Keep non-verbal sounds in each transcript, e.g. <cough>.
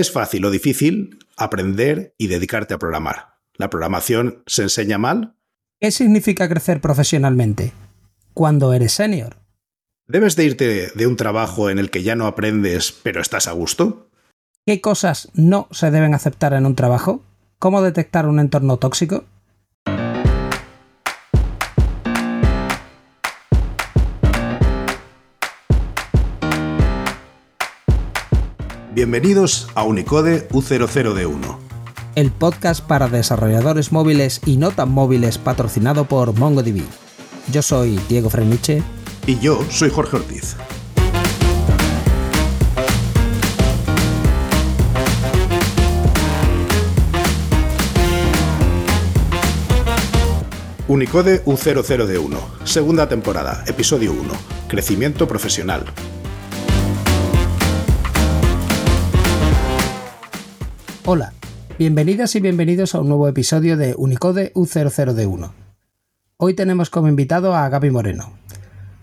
Es fácil o difícil aprender y dedicarte a programar. ¿La programación se enseña mal? ¿Qué significa crecer profesionalmente? Cuando eres senior. ¿Debes de irte de un trabajo en el que ya no aprendes pero estás a gusto? ¿Qué cosas no se deben aceptar en un trabajo? ¿Cómo detectar un entorno tóxico? Bienvenidos a Unicode U00D1. El podcast para desarrolladores móviles y no tan móviles patrocinado por MongoDB. Yo soy Diego Freniche. Y yo soy Jorge Ortiz. Unicode U00D1, segunda temporada, episodio 1, Crecimiento Profesional, Hola, bienvenidas y bienvenidos a un nuevo episodio de Unicode U00D1. Hoy tenemos como invitado a Gaby Moreno.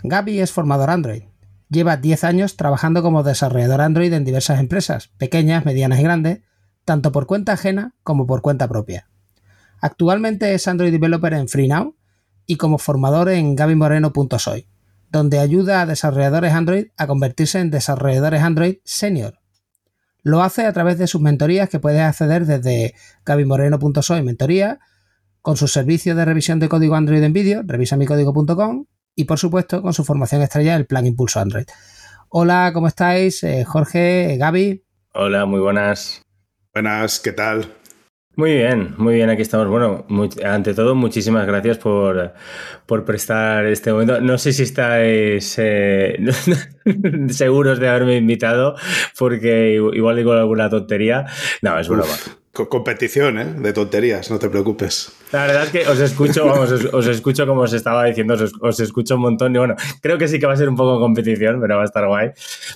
Gaby es formador Android. Lleva 10 años trabajando como desarrollador Android en diversas empresas, pequeñas, medianas y grandes, tanto por cuenta ajena como por cuenta propia. Actualmente es Android Developer en FreeNow y como formador en gabymoreno.soy, donde ayuda a desarrolladores Android a convertirse en desarrolladores Android senior lo hace a través de sus mentorías que puedes acceder desde gabimoreno.soy mentoría, con su servicio de revisión de código Android en vídeo, revisamicódigo.com y por supuesto con su formación estrella, el plan Impulso Android. Hola, ¿cómo estáis? Eh, Jorge, Gaby. Hola, muy buenas. Buenas, ¿qué tal? Muy bien, muy bien, aquí estamos. Bueno, ante todo, muchísimas gracias por, prestar este momento. No sé si estáis eh, <laughs> seguros de haberme invitado, porque igual digo alguna tontería. No, es broma. competición, ¿eh? De tonterías, no te preocupes. La verdad es que os escucho, vamos, os, escucho como os estaba diciendo, os, escucho un montón y bueno, creo que sí que va a ser un poco competición, pero va a estar guay.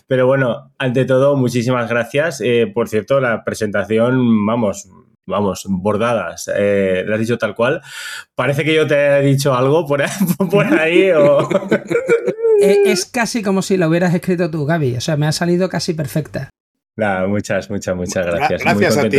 Pero bueno, ante todo, muchísimas gracias. Eh, por cierto, la presentación, vamos, vamos, bordadas, eh, lo has dicho tal cual. Parece que yo te he dicho algo por, ahí <laughs> o... <laughs> Es casi como si lo hubieras escrito tú, Gaby. O sea, me ha salido casi perfecta. Muchas, muchas, muchas gracias. Gracias a ti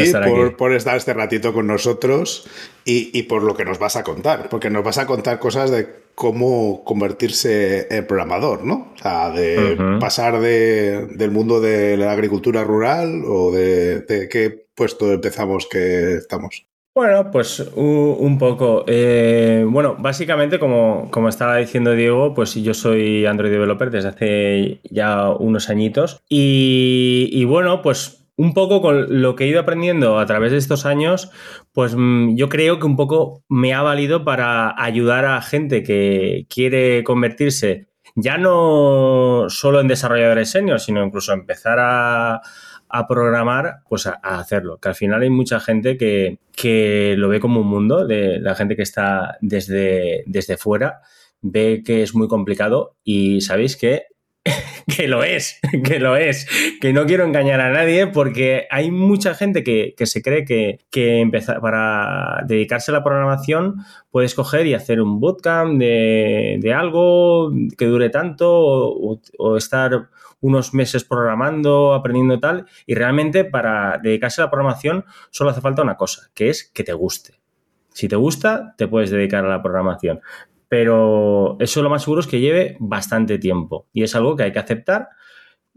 por, estar este ratito con nosotros y, por lo que nos vas a contar, porque nos vas a contar cosas de cómo convertirse en programador, ¿no? O sea, de pasar del mundo de la agricultura rural o de, de qué puesto empezamos que estamos? Bueno, pues un poco. Eh, bueno, básicamente, como, como, estaba diciendo Diego, pues yo soy Android Developer desde hace ya unos añitos. Y, bueno, pues un poco con lo que he ido aprendiendo a través de estos años, pues mm, yo creo que un poco me ha valido para ayudar a gente que quiere convertirse ya no solo en desarrolladores senior, sino incluso empezar a a programar, pues a, hacerlo. Que al final hay mucha gente que, que, lo ve como un mundo, de la gente que está desde, desde fuera, ve que es muy complicado y sabéis que <laughs> que lo es, <laughs> que lo es, que no quiero engañar a nadie porque hay mucha gente que, se cree que, que empezar, para dedicarse a la programación puedes coger y hacer un bootcamp de, de algo que dure tanto o estar unos meses programando, aprendiendo tal, y realmente para dedicarse a la programación solo hace falta una cosa, que es que te guste. Si te gusta, te puedes dedicar a la programación. Pero eso lo más seguro es que lleve bastante tiempo y es algo que hay que aceptar.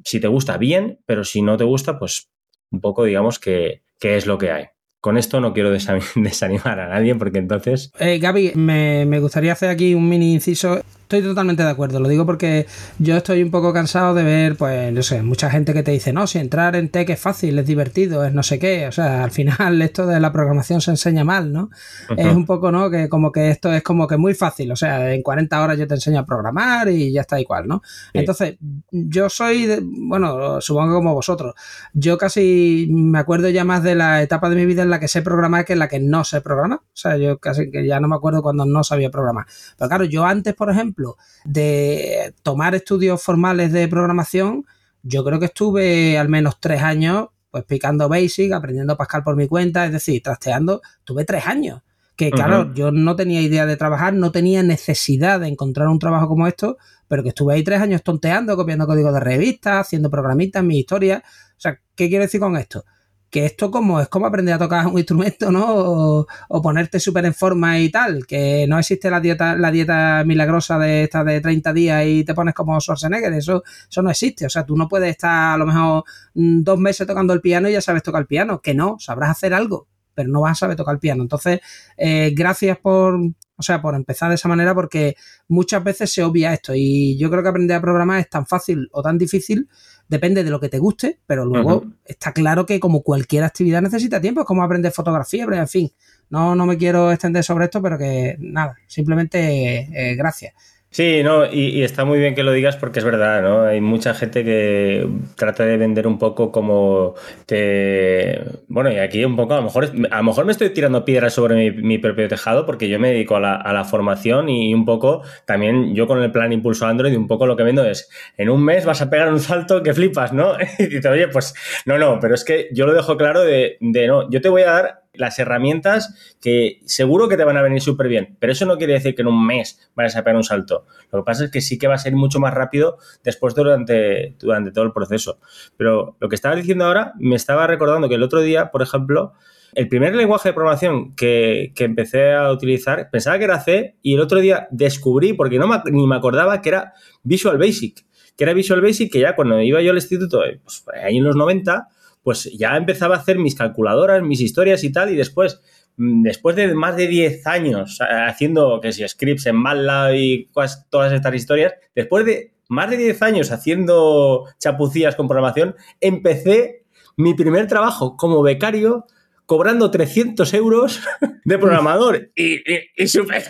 Si te gusta, bien, pero si no te gusta, pues un poco digamos que, que es lo que hay. Con esto no quiero <laughs> desanimar a nadie porque entonces... Eh, Gaby, me, me, gustaría hacer aquí un mini inciso Estoy totalmente de acuerdo, lo digo porque yo estoy un poco cansado de ver, pues, no sé, mucha gente que te dice, no, si entrar en tech es fácil, es divertido, es no sé qué, o sea, al final <laughs> esto de la programación se enseña mal, ¿no? Es un poco, ¿no? Que como que esto es como que muy fácil, o sea, en 40 horas yo te enseño a programar y ya está igual, ¿no? Entonces, yo soy, bueno, supongo como vosotros, yo casi me acuerdo ya más de la etapa de mi vida en la que sé programar que en la que no sé programar, o sea, yo casi que ya no me acuerdo cuando no sabía programar. Pero claro, yo antes, por ejemplo, de tomar estudios formales de programación, yo creo que estuve al menos tres años pues picando Basic, aprendiendo Pascal por mi cuenta, es decir, trasteando, tuve tres años. Que claro, yo no tenía idea de trabajar, no tenía necesidad de encontrar un trabajo como esto, pero que estuve ahí tres años tonteando, copiando código de revistas, haciendo programitas, mi historia. O sea, ¿qué quiero decir con esto? Que esto como es como aprender a tocar un instrumento, ¿no? O, ponerte súper en forma y tal, que no existe la dieta, la dieta milagrosa de esta de 30 días y te pones como Schwarzenegger, eso, eso no existe, o sea, tú no puedes estar a lo mejor mm, dos meses tocando el piano y ya sabes tocar el piano, que no, sabrás hacer algo, pero no vas a saber tocar el piano. Entonces, eh, gracias por, o sea, por empezar de esa manera, porque muchas veces se obvia esto. Y yo creo que aprender a programar es tan fácil o tan difícil depende de lo que te guste, pero luego está claro que como cualquier actividad necesita tiempo, es como aprender fotografía, pero en fin, no, no me quiero extender sobre esto, pero que nada, simplemente eh, gracias. Sí, no, y, está muy bien que lo digas porque es verdad, ¿no? Hay mucha gente que trata de vender un poco como te. Bueno, y aquí un poco, a lo mejor, a lo mejor me estoy tirando piedras sobre mi, propio tejado porque yo me dedico a la, formación y un poco también yo con el plan Impulso Android, un poco lo que vendo es en un mes vas a pegar un salto que flipas, ¿no? <laughs> Y dices, oye, pues no, no, pero es que yo lo dejo claro de, de no, yo te voy a dar las herramientas que seguro que te van a venir súper bien, pero eso no quiere decir que en un mes vayas a pegar un salto. Lo que pasa es que sí que va a ser mucho más rápido después durante, durante todo el proceso. Pero lo que estaba diciendo ahora me estaba recordando que el otro día, por ejemplo, el primer lenguaje de programación que, empecé a utilizar, pensaba que era C y el otro día descubrí, porque no ni me acordaba que era Visual Basic, que era Visual Basic que ya cuando iba yo al instituto, pues ahí en los 90, pues ya empezaba a hacer mis calculadoras, mis historias y tal, y después, mm, después de más de 10 años haciendo, que si scripts en MATLAB y todas estas historias, después de más de 10 años haciendo chapucías con programación, empecé mi primer trabajo como becario cobrando 300 euros <laughs> de programador. <laughs> Y, y, súper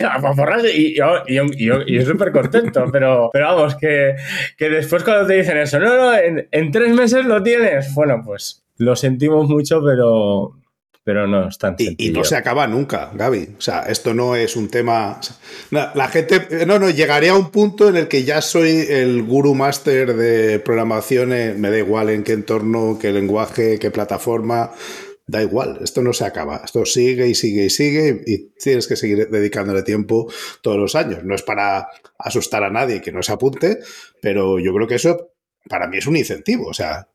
y, yo, súper contento, <laughs> pero, pero vamos, que, después cuando te dicen eso, no, no, en, en tres meses lo tienes, bueno, pues lo sentimos mucho, pero, pero no es tan y, y, no se acaba nunca, Gaby. O sea, esto no es un tema. La gente. No, no, llegaré a un punto en el que ya soy el guru master de programación. Me da igual en qué entorno, qué lenguaje, qué plataforma. Da igual, esto no se acaba. Esto sigue y sigue y sigue y tienes que seguir dedicándole tiempo todos los años. No es para asustar a nadie que no se apunte, pero yo creo que eso para mí es un incentivo. O sea,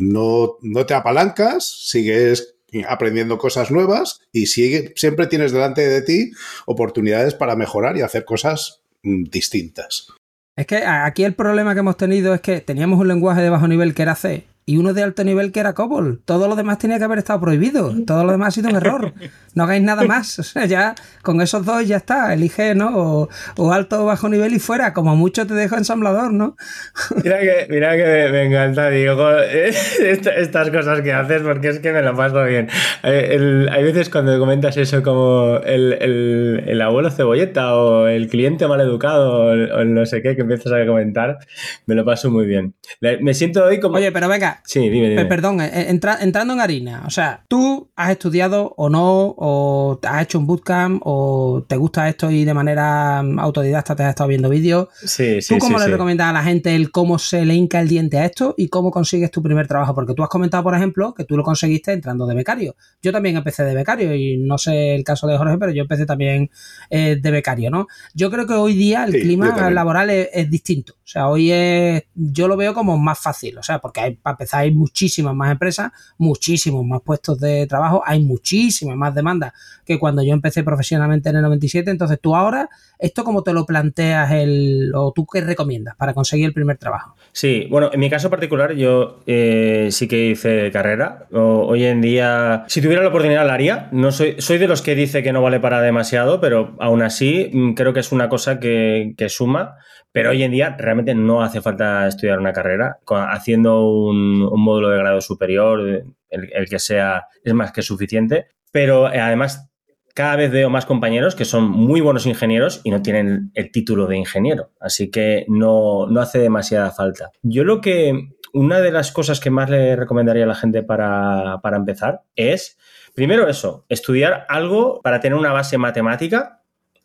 No, no te apalancas, sigues aprendiendo cosas nuevas y sigue, siempre tienes delante de ti oportunidades para mejorar y hacer cosas mm, distintas. Es que aquí el problema que hemos tenido es que teníamos un lenguaje de bajo nivel que era C y uno de alto nivel que era COBOL. Todo lo demás tenía que haber estado prohibido. Todo lo demás ha sido un error. No hagáis nada más. <laughs> O sea, ya con esos dos ya está. Elige, ¿no? O, alto o bajo nivel y fuera. Como mucho te dejo ensamblador, ¿no? <laughs> Mira que, mira que me encanta, digo, <laughs> estas cosas que haces porque es que me lo paso bien. Eh, hay veces cuando comentas eso como el, abuelo cebolleta o el cliente mal educado o, el, no sé qué que empiezas a comentar, me lo paso muy bien. Me siento hoy como... Oye, pero venga, Sí, dime, Perdón, eh, eh, entrando en harina. O sea, tú has estudiado o no, o has hecho un bootcamp, o te gusta esto y de manera mm, autodidacta te has estado viendo vídeos. Sí, sí. ¿Tú cómo le recomiendas a la gente el cómo se le hinca el diente a esto y cómo consigues tu primer trabajo? Porque tú has comentado, por ejemplo, que tú lo conseguiste entrando de becario. Yo también empecé de becario y no sé el caso de Jorge, pero yo empecé también eh, de becario, ¿no? Yo creo que hoy día el clima laboral es, distinto. O sea, hoy es, yo lo veo como más fácil. O sea, porque hay, para hay muchísimas más empresas, muchísimos más puestos de trabajo, hay muchísimas más demandas que cuando yo empecé profesionalmente en el 97. Entonces, tú ahora, ¿esto cómo te lo planteas el, o tú qué recomiendas para conseguir el primer trabajo? Sí, bueno, en mi caso particular, yo eh, sí que hice carrera. hoy en día, si tuviera la oportunidad, la haría. No soy, soy de los que dice que no vale para demasiado, pero aún así mm, creo que es una cosa que, que suma. Pero hoy en día realmente no hace falta estudiar una carrera. Haciendo un, módulo de grado superior, el, que sea, es más que suficiente. Pero eh, además, cada vez veo más compañeros que son muy buenos ingenieros y no tienen el título de ingeniero. Así que no, no hace demasiada falta. Yo lo que. Una de las cosas que más le recomendaría a la gente para, para empezar es, primero eso, estudiar algo para tener una base matemática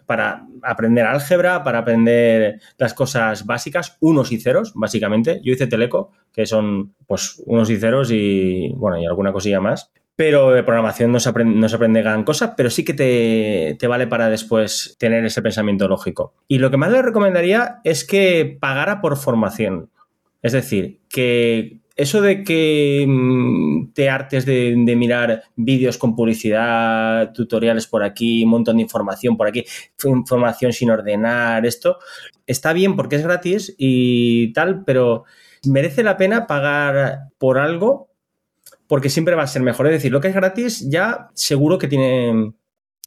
para aprender álgebra, para aprender las cosas básicas, unos y ceros, básicamente. Yo hice Teleco, que son pues unos y ceros y bueno, y alguna cosilla más. Pero de programación no se aprende, no se gran cosa, pero sí que te, te, vale para después tener ese pensamiento lógico. Y lo que más le recomendaría es que pagara por formación. Es decir, que eso de que mm, te artes de, mirar vídeos con publicidad, tutoriales por aquí, un montón de información por aquí, información sin ordenar, esto, está bien porque es gratis y tal, pero merece la pena pagar por algo porque siempre va a ser mejor. Es decir, lo que es gratis ya seguro que tiene,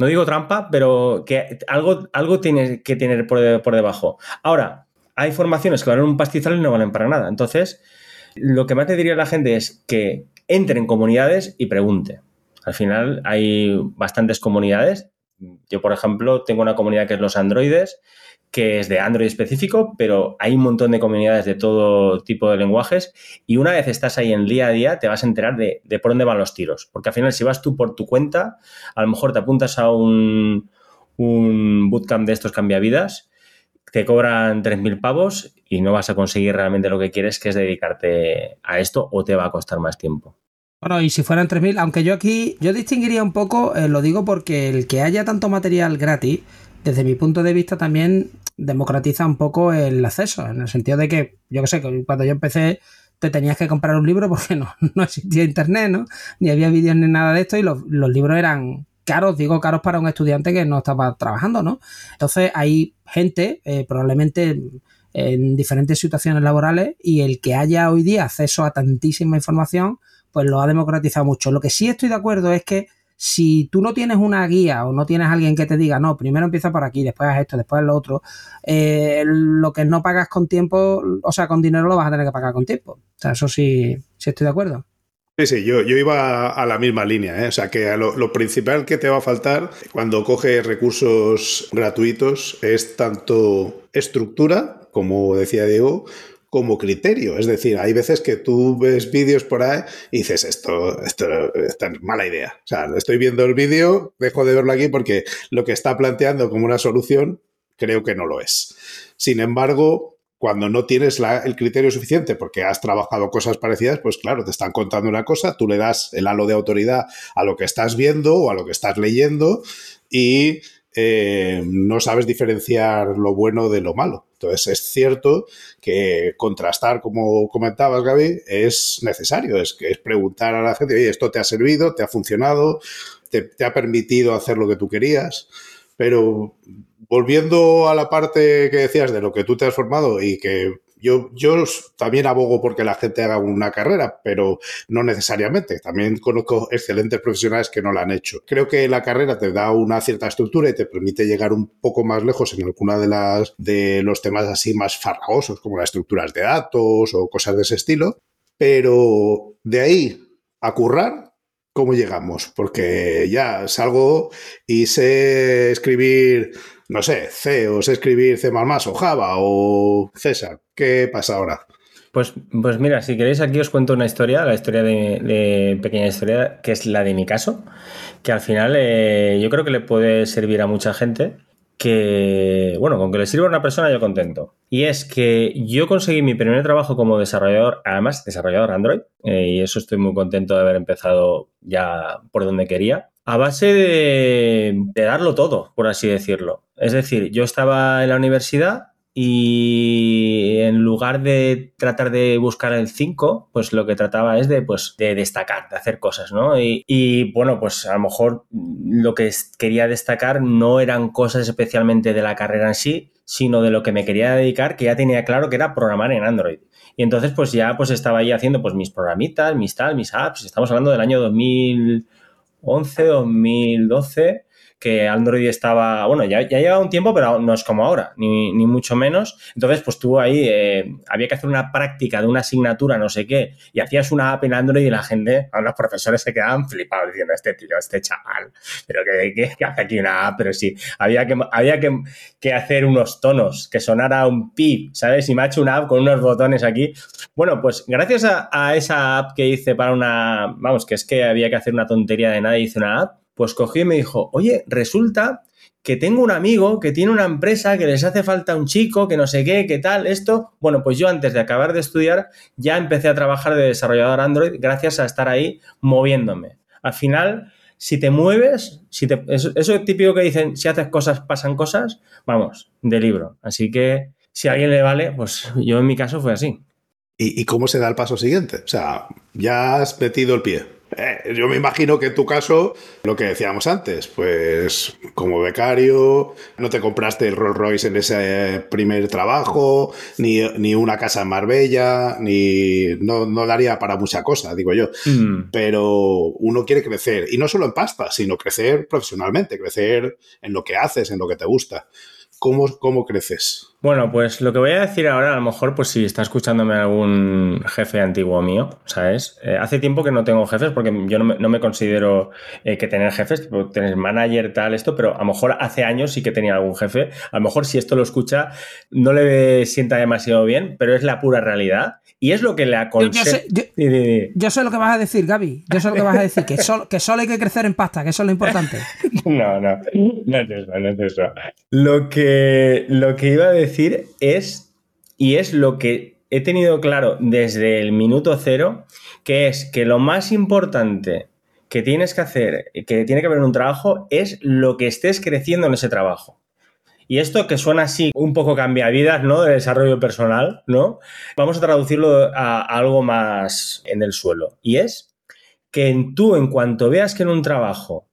no digo trampa, pero que algo, algo tiene que tener por, por debajo. Ahora, hay formaciones que valen un pastizal y no valen para nada. Entonces, lo que más te diría a la gente es que entre en comunidades y pregunte. Al final hay bastantes comunidades. Yo, por ejemplo, tengo una comunidad que es los androides, que es de Android específico, pero hay un montón de comunidades de todo tipo de lenguajes y una vez estás ahí en día a día te vas a enterar de, por dónde van los tiros. Porque al final si vas tú por tu cuenta, a lo mejor te apuntas a un, un bootcamp de estos cambiavidas te cobran 3.000 pavos y no vas a conseguir realmente lo que quieres, que es dedicarte a esto o te va a costar más tiempo. Bueno, y si fueran 3.000, aunque yo aquí, yo distinguiría un poco, eh, lo digo porque el que haya tanto material gratis, desde mi punto de vista también democratiza un poco el acceso, en el sentido de que, yo que sé, cuando yo empecé te tenías que comprar un libro <laughs> porque no, no existía internet, ¿no? Ni había vídeos ni nada de esto y los libros eran caros, digo caros para un estudiante que no estaba trabajando, ¿no? Entonces hay gente, eh, probablemente en diferentes situaciones laborales, y el que haya hoy día acceso a tantísima información, pues lo ha democratizado mucho. Lo que sí estoy de acuerdo es que si tú no tienes una guía o no tienes alguien que te diga, no, primero empieza por aquí, después haz esto, después lo otro, eh, lo que no pagas con tiempo, o sea, con dinero lo vas a tener que pagar con tiempo. O sea, eso sí, sí estoy de acuerdo. Sí, sí, yo, yo iba a la misma línea. ¿eh? O sea, que lo, principal que te va a faltar cuando coges recursos gratuitos es tanto estructura, como decía Diego, como criterio. Es decir, hay veces que tú ves vídeos por ahí y dices, esto, esto, es mala idea. O sea, estoy viendo el vídeo, dejo de verlo aquí porque lo que está planteando como una solución creo que no lo es. Sin embargo, cuando no tienes el criterio suficiente porque has trabajado cosas parecidas, pues claro, te están contando una cosa, tú le das el halo de autoridad a lo que estás viendo o a lo que estás leyendo y eh, no sabes diferenciar lo bueno de lo malo. Entonces es cierto que contrastar, como comentabas Gaby, es necesario, es, es preguntar a la gente, oye, esto te ha servido, te ha funcionado, te, te ha permitido hacer lo que tú querías, pero volviendo a la parte que decías de lo que tú te has formado y que yo, yo también abogo porque la gente haga una carrera, pero no necesariamente. También conozco excelentes profesionales que no la han hecho. Creo que la carrera te da una cierta estructura y te permite llegar un poco más lejos en alguna de las de los temas así más farragosos, como las estructuras de datos o cosas de ese estilo. Pero de ahí a currar, ¿cómo llegamos? Porque ya salgo y sé escribir no sé, C o sé escribir C o Java o César. ¿Qué pasa ahora? Pues, pues mira, si queréis aquí os cuento una historia, la historia de, pequeña historia, que es la de mi caso, que al final eh, yo creo que le puede servir a mucha gente que, bueno, con que le sirva a una persona yo contento. Y es que yo conseguí mi primer trabajo como desarrollador, además desarrollador Android, eh, y eso estoy muy contento de haber empezado ya por donde quería, a base de darlo todo, por así decirlo. Es decir, yo estaba en la universidad y en lugar de tratar de buscar el 5, pues lo que trataba es de, pues, de destacar, de hacer cosas, ¿no? Y, bueno, pues a lo mejor lo que quería destacar no eran cosas especialmente de la carrera en sí, sino de lo que me quería dedicar, que ya tenía claro que era programar en Android. Y entonces pues ya pues estaba ahí haciendo pues mis programitas, mis tal, mis apps. Estamos hablando del año 2011, 2012 que Android estaba, bueno, ya, ya lleva un tiempo, pero no es como ahora, ni, mucho menos. Entonces, pues tú ahí, eh, había que hacer una práctica de una asignatura, no sé qué, y hacías una app en Android y la gente, los profesores se quedaban flipados diciendo, este tío, este chaval, pero que, hace aquí una app, pero sí, había que, había que, hacer unos tonos, que sonara un pip, ¿sabes? Y me ha hecho una app con unos botones aquí. Bueno, pues gracias a, a esa app que hice para una, vamos, que es que había que hacer una tontería de nada, hice una app, pues cogí y me dijo, oye, resulta que tengo un amigo que tiene una empresa que les hace falta un chico, que no sé qué, qué tal, esto. Bueno, pues yo antes de acabar de estudiar ya empecé a trabajar de desarrollador Android gracias a estar ahí moviéndome. Al final, si te mueves, si te, eso, eso típico que dicen, si haces cosas, pasan cosas, vamos, de libro. Así que si a alguien le vale, pues <laughs> yo en mi caso fue así. ¿Y, cómo se da el paso siguiente? O sea, ya has metido el pie. Eh, yo me imagino que en tu caso, lo que decíamos antes, pues como becario, no te compraste el Rolls Royce en ese primer trabajo, ni, una casa en Marbella, ni no, no daría para mucha cosa, digo yo. Mm. Pero uno quiere crecer, y no solo en pasta, sino crecer profesionalmente, crecer en lo que haces, en lo que te gusta. ¿Cómo, cómo creces? Bueno, pues lo que voy a decir ahora, a lo mejor, pues si está escuchándome algún jefe antiguo mío, ¿sabes? Eh, hace tiempo que no tengo jefes porque yo no me, considero eh, que tener jefes, tener manager, tal, esto, pero a lo mejor hace años sí que tenía algún jefe. A lo mejor si esto lo escucha, no le sienta demasiado bien, pero es la pura realidad. Y es lo que le aconsejo. Yo, sé lo que vas a decir, Gaby. Yo sé lo que vas a decir, que, <laughs> que solo hay que crecer en pasta, que eso es lo importante. <laughs> no, no, no es eso, no es eso. Lo que, lo que iba a decir decir es, y es lo que he tenido claro desde el minuto cero, que es que lo más importante que tienes que hacer, que tiene que haber en un trabajo, es lo que estés creciendo en ese trabajo. Y esto que suena así un poco cambia vidas, ¿no? De desarrollo personal, ¿no? Vamos a traducirlo a algo más en el suelo. Y es que tú, en cuanto veas que en un trabajo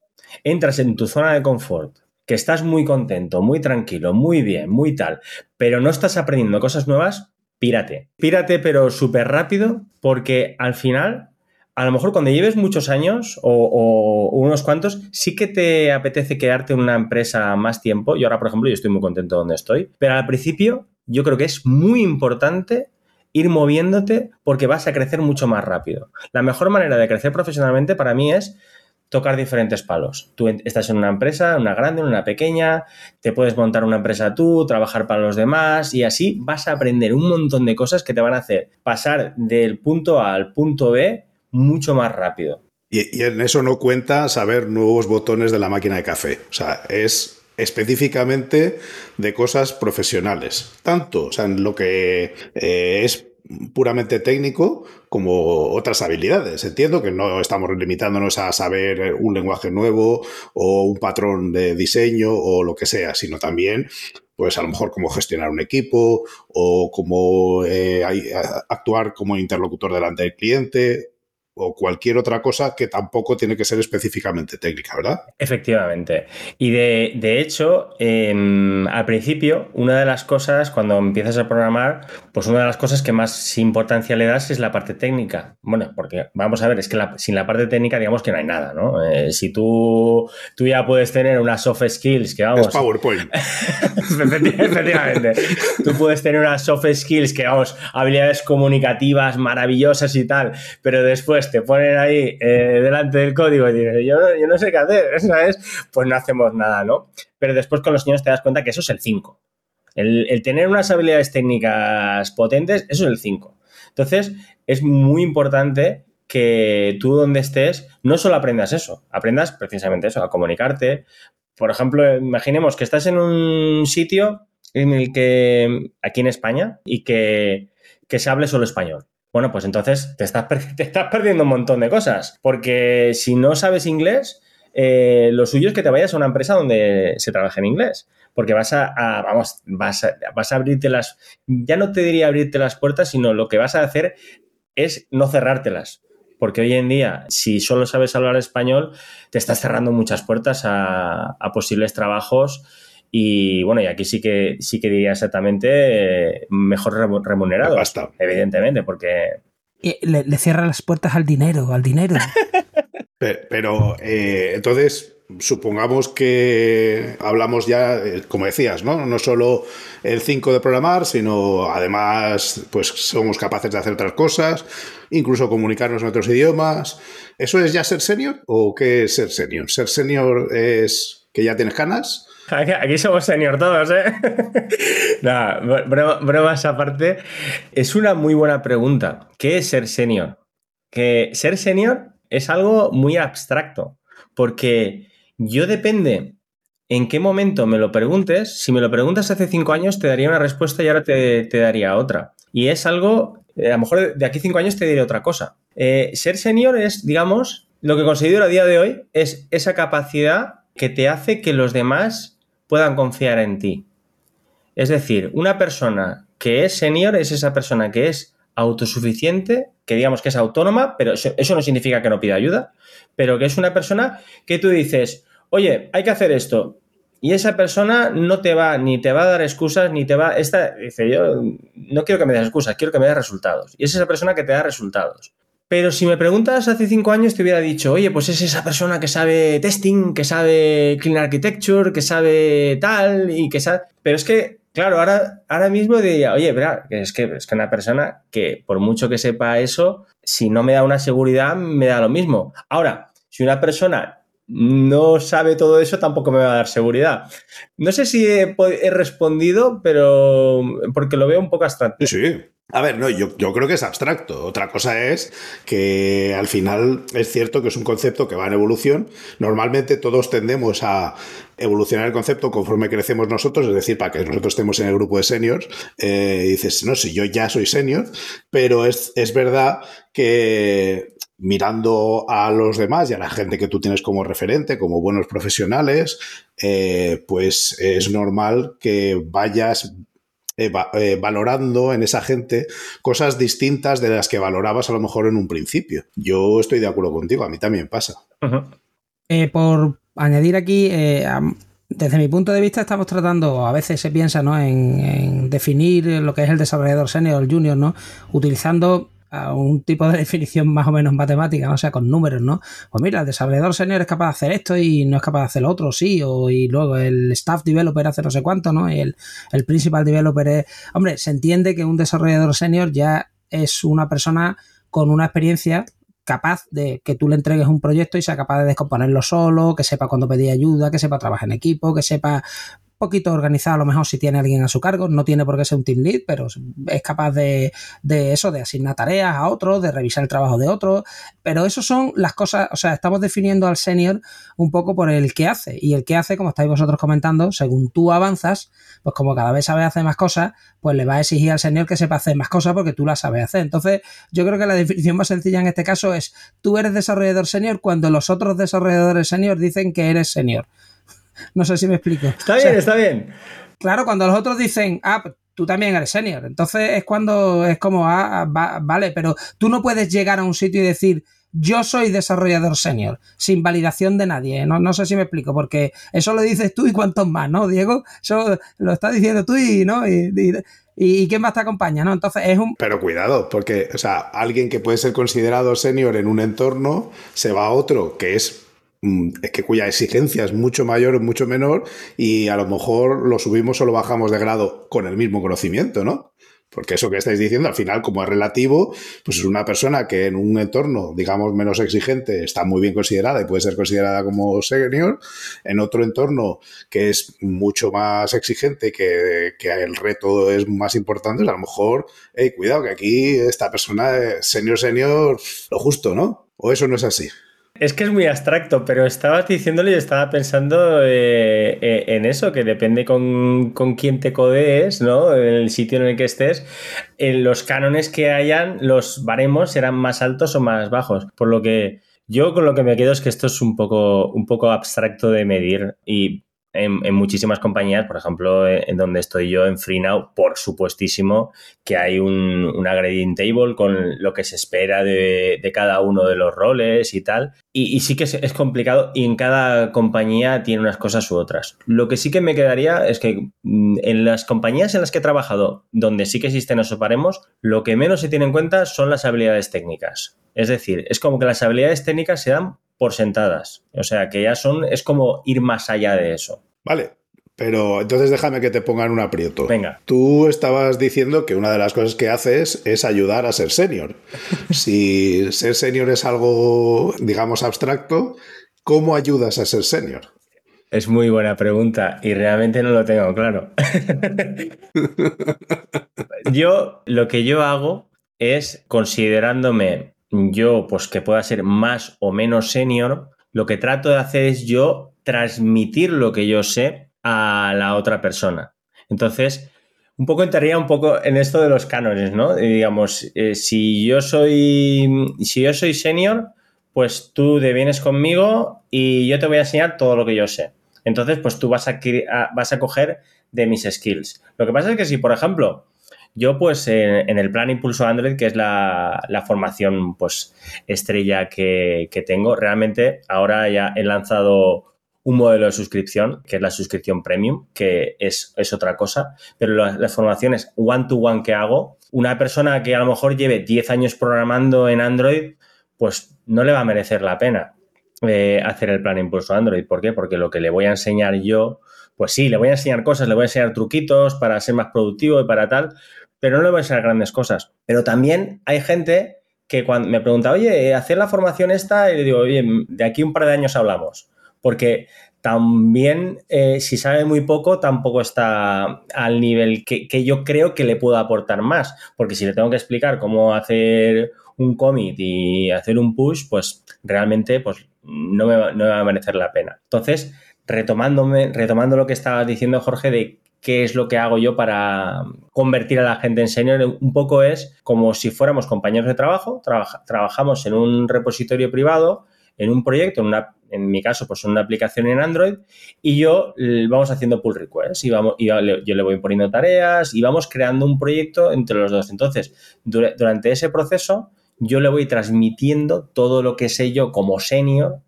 entras en tu zona de confort, que estás muy contento, muy tranquilo, muy bien, muy tal, pero no estás aprendiendo cosas nuevas, pírate. Pírate, pero súper rápido, porque al final, a lo mejor cuando lleves muchos años o, unos cuantos, sí que te apetece quedarte en una empresa más tiempo. Yo ahora, por ejemplo, yo estoy muy contento donde estoy, pero al principio yo creo que es muy importante ir moviéndote porque vas a crecer mucho más rápido. La mejor manera de crecer profesionalmente para mí es tocar diferentes palos. Tú estás en una empresa, una grande, una pequeña, te puedes montar una empresa tú, trabajar para los demás y así vas a aprender un montón de cosas que te van a hacer pasar del punto A al punto B mucho más rápido. Y, en eso no cuenta saber nuevos botones de la máquina de café. O sea, es específicamente de cosas profesionales. Tanto, o sea, en lo que eh, es puramente técnico como otras habilidades. Entiendo que no estamos limitándonos a saber un lenguaje nuevo o un patrón de diseño o lo que sea, sino también pues a lo mejor cómo gestionar un equipo o cómo eh, actuar como interlocutor delante del cliente o cualquier otra cosa que tampoco tiene que ser específicamente técnica, ¿verdad? Efectivamente. Y de, hecho, al principio, una de las cosas, cuando empiezas a programar, pues una de las cosas que más importancia le das es la parte técnica. Bueno, porque vamos a ver, es que sin la parte técnica, digamos que no hay nada, ¿no? Eh, si tú, tú ya puedes tener unas soft skills que vamos. Es PowerPoint. <laughs> Efectivamente. tú puedes tener unas soft skills que, vamos, habilidades comunicativas maravillosas y tal, pero después te ponen ahí eh, delante del código y dices, yo, yo no sé qué hacer. <laughs> Pues no hacemos nada, ¿no? Pero después con los niños te das cuenta que eso es el 5. El, tener unas habilidades técnicas potentes, eso es el 5. Entonces, es muy importante que tú donde estés no solo aprendas eso, aprendas precisamente eso, a comunicarte. Por ejemplo, imaginemos que estás en un sitio en el que, aquí en España, y que, que se hable solo español. Bueno, pues entonces te estás, <laughs> te estás perdiendo un montón de cosas, porque si no sabes inglés, eh, lo suyo es que te vayas a una empresa donde se trabaje en inglés, porque vas a, vamos, vas a, vas a abrirte las, ya no te diría abrirte las puertas, sino lo que vas a hacer es no cerrártelas. Porque hoy en día, si solo sabes hablar español, te estás cerrando muchas puertas a, a posibles trabajos y bueno, y aquí sí que sí que diría exactamente eh, mejor remunerado. Basta. Evidentemente, porque. Le, le, cierra las puertas al dinero, al dinero. <laughs> pero, eh, entonces, supongamos que hablamos ya, eh, como decías, ¿no? No solo el 5 de programar, sino además, pues somos capaces de hacer otras cosas, incluso comunicarnos en otros idiomas. ¿Eso es ya ser senior o qué es ser senior? ¿Ser senior es que ya tienes ganas? Aquí, somos senior todos, ¿eh? <laughs> Nada, bromas aparte. Es una muy buena pregunta. ¿Qué es ser senior? Que ser senior es algo muy abstracto, porque yo depende en qué momento me lo preguntes. Si me lo preguntas hace cinco años, te daría una respuesta y ahora te, daría otra. Y es algo, eh, a lo mejor de aquí cinco años te diré otra cosa. Eh, ser senior es, digamos, lo que considero a día de hoy es esa capacidad que te hace que los demás puedan confiar en ti. Es decir, una persona que es senior es esa persona que es autosuficiente, que digamos que es autónoma, pero eso, no significa que no pida ayuda, pero que es una persona que tú dices, oye, hay que hacer esto, y esa persona no te va, ni te va a dar excusas, ni te va. Esta dice, yo no quiero que me des excusas, quiero que me des resultados. Y es esa persona que te da resultados. Pero si me preguntas hace cinco años, te hubiera dicho, oye, pues es esa persona que sabe testing, que sabe clean architecture, que sabe tal, y que sabe. Pero es que, claro, ahora, ahora mismo diría, oye, verá, es que es que una persona que, por mucho que sepa eso, si no me da una seguridad, me da lo mismo. Ahora, si una persona no sabe todo eso, tampoco me va a dar seguridad. No sé si he, respondido, pero porque lo veo un poco abstracto. Sí, sí. A ver, no, yo, yo, creo que es abstracto. Otra cosa es que al final es cierto que es un concepto que va en evolución. Normalmente todos tendemos a evolucionar el concepto conforme crecemos nosotros, es decir, para que nosotros estemos en el grupo de seniors, eh, dices, no, si yo ya soy senior, pero es, es verdad que mirando a los demás y a la gente que tú tienes como referente, como buenos profesionales, eh, pues es normal que vayas eh, eh, valorando en esa gente cosas distintas de las que valorabas a lo mejor en un principio. Yo estoy de acuerdo contigo, a mí también pasa. por añadir aquí, desde mi punto de vista estamos tratando, a veces se piensa ¿no? en, en definir lo que es el desarrollador senior o el junior, ¿no? utilizando un tipo de <laughs> definición más o menos matemática, ¿no? sea, con números, ¿no? Pues mira, el desarrollador senior es capaz de hacer esto y no es capaz de hacer otro, sí, o y luego el staff developer hace no sé cuánto, ¿no? Y el, el principal developer es... Hombre, se entiende que un desarrollador senior ya es una persona con una experiencia capaz de que tú le entregues un proyecto y sea capaz de descomponerlo solo, que sepa cuándo pedir ayuda, que sepa trabajar en equipo, que sepa poquito organizado a lo mejor si tiene alguien a su cargo, no tiene por qué ser un team lead, pero es capaz de, de eso, de asignar tareas a otros, de revisar el trabajo de otros, pero eso son las cosas, o sea, estamos definiendo al senior un poco por el que hace, y el que hace, como estáis vosotros comentando, según tú avanzas, pues como cada vez sabes hacer más cosas, pues le va a exigir al senior que sepa hacer más cosas porque tú las sabes hacer. Entonces, yo creo que la definición más sencilla en este caso es, tú eres desarrollador senior cuando los otros desarrolladores senior dicen que eres senior. No sé si me explico. Está bien, está bien. Claro, cuando los otros dicen, ah, pues tú también eres senior. Entonces es cuando es como, ah, vale, pero tú no puedes llegar a un sitio y decir, yo soy desarrollador senior, sin validación de nadie. No, no sé si me explico, porque eso lo dices tú y cuántos más, ¿no, Diego? Eso lo estás diciendo tú y, ¿no? Y, y, quién más te acompaña, ¿no? Entonces es un... Pero cuidado, porque, o sea, alguien que puede ser considerado senior en un entorno se va a otro que es es que cuya exigencia es mucho mayor o mucho menor y a lo mejor lo subimos o lo bajamos de grado con el mismo conocimiento, ¿no? Porque eso que estáis diciendo, al final, como es relativo, pues es una persona que en un entorno, digamos, menos exigente, está muy bien considerada y puede ser considerada como senior. En otro entorno que es mucho más exigente, que, el reto es más importante, a lo mejor, hey, cuidado, que aquí esta persona senior, senior, lo justo, ¿no? ¿O eso no es así? Es que es muy abstracto, pero estabas diciéndole y estaba pensando eh, eh, en eso, que depende con, con, quién te codees, ¿no? En el sitio en el que estés, en los cánones que hayan, los baremos serán más altos o más bajos. Por lo que yo con lo que me quedo es que esto es un poco, un poco abstracto de medir y en, muchísimas compañías, por ejemplo, en donde estoy yo, en FreeNow, por supuestísimo que hay un, una grading table con lo que se espera de, cada uno de los roles y tal. Y, sí que es, complicado y en cada compañía tiene unas cosas u otras. Lo que sí que me quedaría es que mm, en las compañías en las que he trabajado, donde sí que existen esos lo que menos se tiene en cuenta son las habilidades técnicas. Es decir, es como que las habilidades técnicas se dan por sentadas. O sea, que ya son, es como ir más allá de eso. Vale, pero entonces déjame que te pongan un aprieto. Venga. Tú estabas diciendo que una de las cosas que haces es ayudar a ser senior. <laughs> si ser senior es algo, digamos, abstracto, ¿cómo ayudas a ser senior? Es muy buena pregunta y realmente no lo tengo claro. <laughs> yo, lo que yo hago es, considerándome yo, pues que pueda ser más o menos senior, lo que trato de hacer es yo transmitir lo que yo sé a la otra persona. Entonces, un poco entraría un poco en esto de los cánones, ¿no? digamos, eh, si yo soy si yo soy senior, pues tú te vienes conmigo y yo te voy a enseñar todo lo que yo sé. Entonces, pues tú vas a, vas a coger de mis skills. Lo que pasa es que si, por ejemplo, Yo, pues, en, el plan Impulso Android, que es la, formación, pues, estrella que, tengo, realmente ahora ya he lanzado un modelo de suscripción, que es la suscripción premium, que es, es otra cosa, pero las, formaciones one-to-one que hago, una persona que a lo mejor lleve 10 años programando en Android, pues no le va a merecer la pena eh, hacer el plan Impulso Android. ¿Por qué? Porque lo que le voy a enseñar yo, pues sí, le voy a enseñar cosas, le voy a enseñar truquitos para ser más productivo y para tal, pero no le voy a enseñar grandes cosas. Pero también hay gente que cuando me pregunta, oye, hacer la formación esta, y le digo, oye, de aquí un par de años hablamos. Porque también, eh, si sabe muy poco, tampoco está al nivel que, yo creo que le puedo aportar más. Porque si le tengo que explicar cómo hacer un commit y hacer un push, pues realmente pues, no, me, no me va a merecer la pena. Entonces, retomándome, retomando lo que estabas diciendo, Jorge, de qué es lo que hago yo para convertir a la gente en senior, un poco es como si fuéramos compañeros de trabajo, trabajamos en un repositorio privado, en un proyecto, en, una, en mi caso, pues en una aplicación en Android, y yo vamos haciendo pull requests, y, vamos, yo le voy poniendo tareas, y vamos creando un proyecto entre los dos. Entonces, durante ese proceso, yo le voy transmitiendo todo lo que sé yo como senior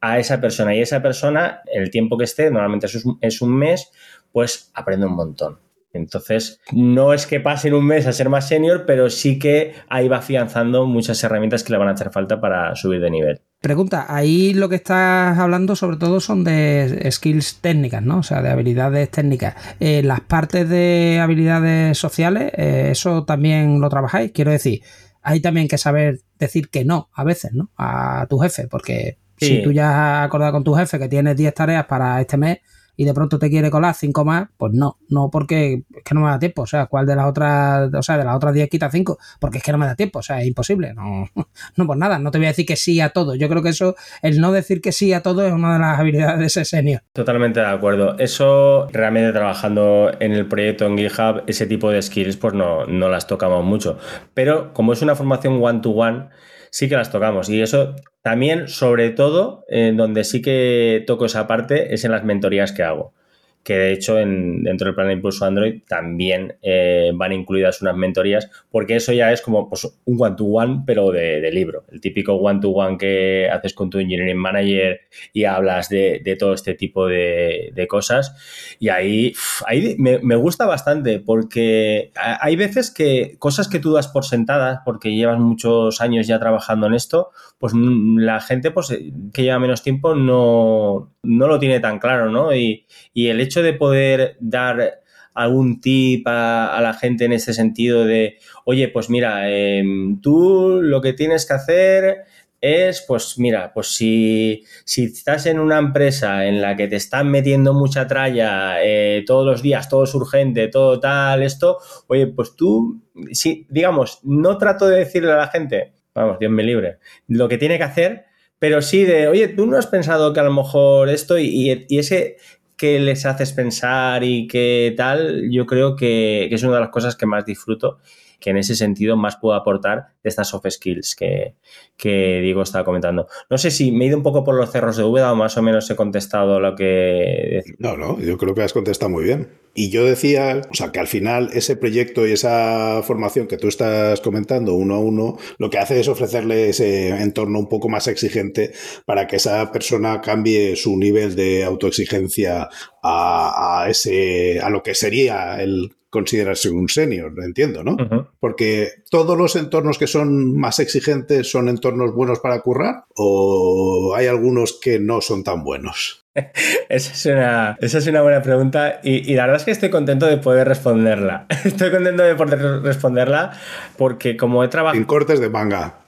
a esa persona, y esa persona, el tiempo que esté, normalmente es un mes, pues aprende un montón. Entonces, no es que pase en un mes a ser más senior, pero sí que ahí va afianzando muchas herramientas que le van a hacer falta para subir de nivel. Pregunta, ahí lo que estás hablando sobre todo son de skills técnicas, ¿no? O sea, de habilidades técnicas. Eh, las partes de habilidades sociales, eh, ¿eso también lo trabajáis? Quiero decir, hay también que saber decir que no a veces, ¿no? A tu jefe, porque si tú ya has acordado con tu jefe que tienes 10 tareas para este mes, y de pronto te quiere colar cinco más, pues no, no porque es que no me da tiempo, o sea, ¿cuál de las otras, o sea, de las otras 10 quita cinco? Porque es que no me da tiempo, o sea, es imposible, no, <laughs> no pues nada, no te voy a decir que sí a todo, yo creo que eso, el no decir que sí a todo es una de las habilidades de ese senior. Totalmente de acuerdo, eso realmente trabajando en el proyecto en GitHub, ese tipo de skills pues no, no las tocamos mucho, pero como es una formación one to one, sí que las tocamos. Y eso también, sobre todo, en donde sí que toco esa parte es en las mentorías que hago que de hecho en, dentro del plan de impulso Android también eh, van incluidas unas mentorías, porque eso ya es como pues, un one-to-one, pero de, libro. El típico one-to-one que haces con tu engineering manager y hablas de, todo este tipo de, cosas. Y ahí, ahí me, gusta bastante, porque hay veces que cosas que tú das por sentadas, porque llevas muchos años ya trabajando en esto, pues mm, la gente pues, que lleva menos tiempo no, no lo tiene tan claro, ¿no? Y, y el hecho de poder dar algún tip a, la gente en ese sentido de, oye, pues mira, em, tú lo que tienes que hacer es, pues mira, pues si, si, estás en una empresa en la que te están metiendo mucha tralla eh, todos los días, todo es urgente, todo tal, esto, oye, pues tú, si, digamos, no trato de decirle a la gente, vamos, Dios me libre, lo que tiene que hacer, pero sí de, oye, tú no has pensado que a lo mejor esto y, ese que les haces pensar y qué tal, yo creo que, es una de las cosas que más disfruto, que en ese sentido más puedo aportar de estas soft skills que, que Diego estaba comentando. No sé si me he ido un poco por los cerros de Úbeda o más o menos he contestado lo que... No, no, yo creo que has contestado muy bien. Y yo decía, o sea, que al final ese proyecto y esa formación que tú estás comentando uno a uno, lo que hace es ofrecerle ese entorno un poco más exigente para que esa persona cambie su nivel de autoexigencia a, a ese, a lo que sería el considerarse un senior, entiendo, ¿no? Porque todos los entornos que son más exigentes son entornos buenos para currar o hay algunos que no son tan buenos. <laughs> Esa es, una, esa es una buena pregunta y, la verdad es que estoy contento de poder responderla. <laughs> Estoy contento de poder responderla porque como he trabajado... Sin cortes de manga.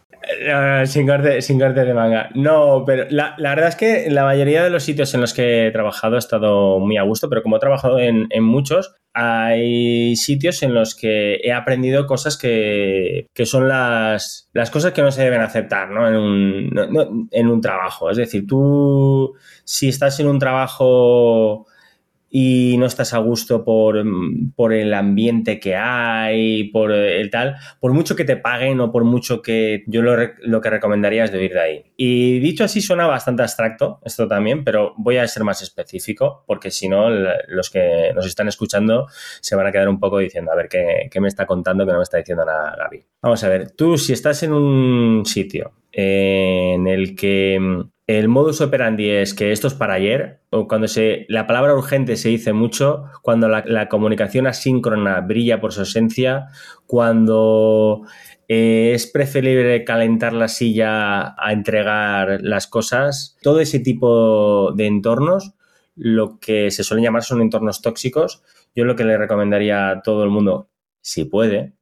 Sin, cortes sin de manga. No, pero la, verdad es que la mayoría de los sitios en los que he trabajado he estado muy a gusto, pero como he trabajado en, en muchos, hay sitios en los que he aprendido cosas que, son las, las, cosas que no se deben aceptar ¿no? En, un, en un trabajo. Es decir, tú si estás en un trabajo y no estás a gusto por, por el ambiente que hay, por el tal, por mucho que te paguen o por mucho que yo lo, lo que recomendaría es de ir de ahí. Y dicho así suena bastante abstracto esto también, pero voy a ser más específico porque si no los que nos están escuchando se van a quedar un poco diciendo, a ver, ¿qué, qué me está contando que no me está diciendo nada Gaby? Vamos a ver, tú si estás en un sitio en el que mm, el modus operandi es que esto es para ayer, o cuando se, la palabra urgente se dice mucho, cuando la, comunicación asíncrona brilla por su esencia, cuando eh, es preferible calentar la silla a entregar las cosas, todo ese tipo de entornos, lo que se suelen llamar son entornos tóxicos, yo lo que le recomendaría a todo el mundo, si puede,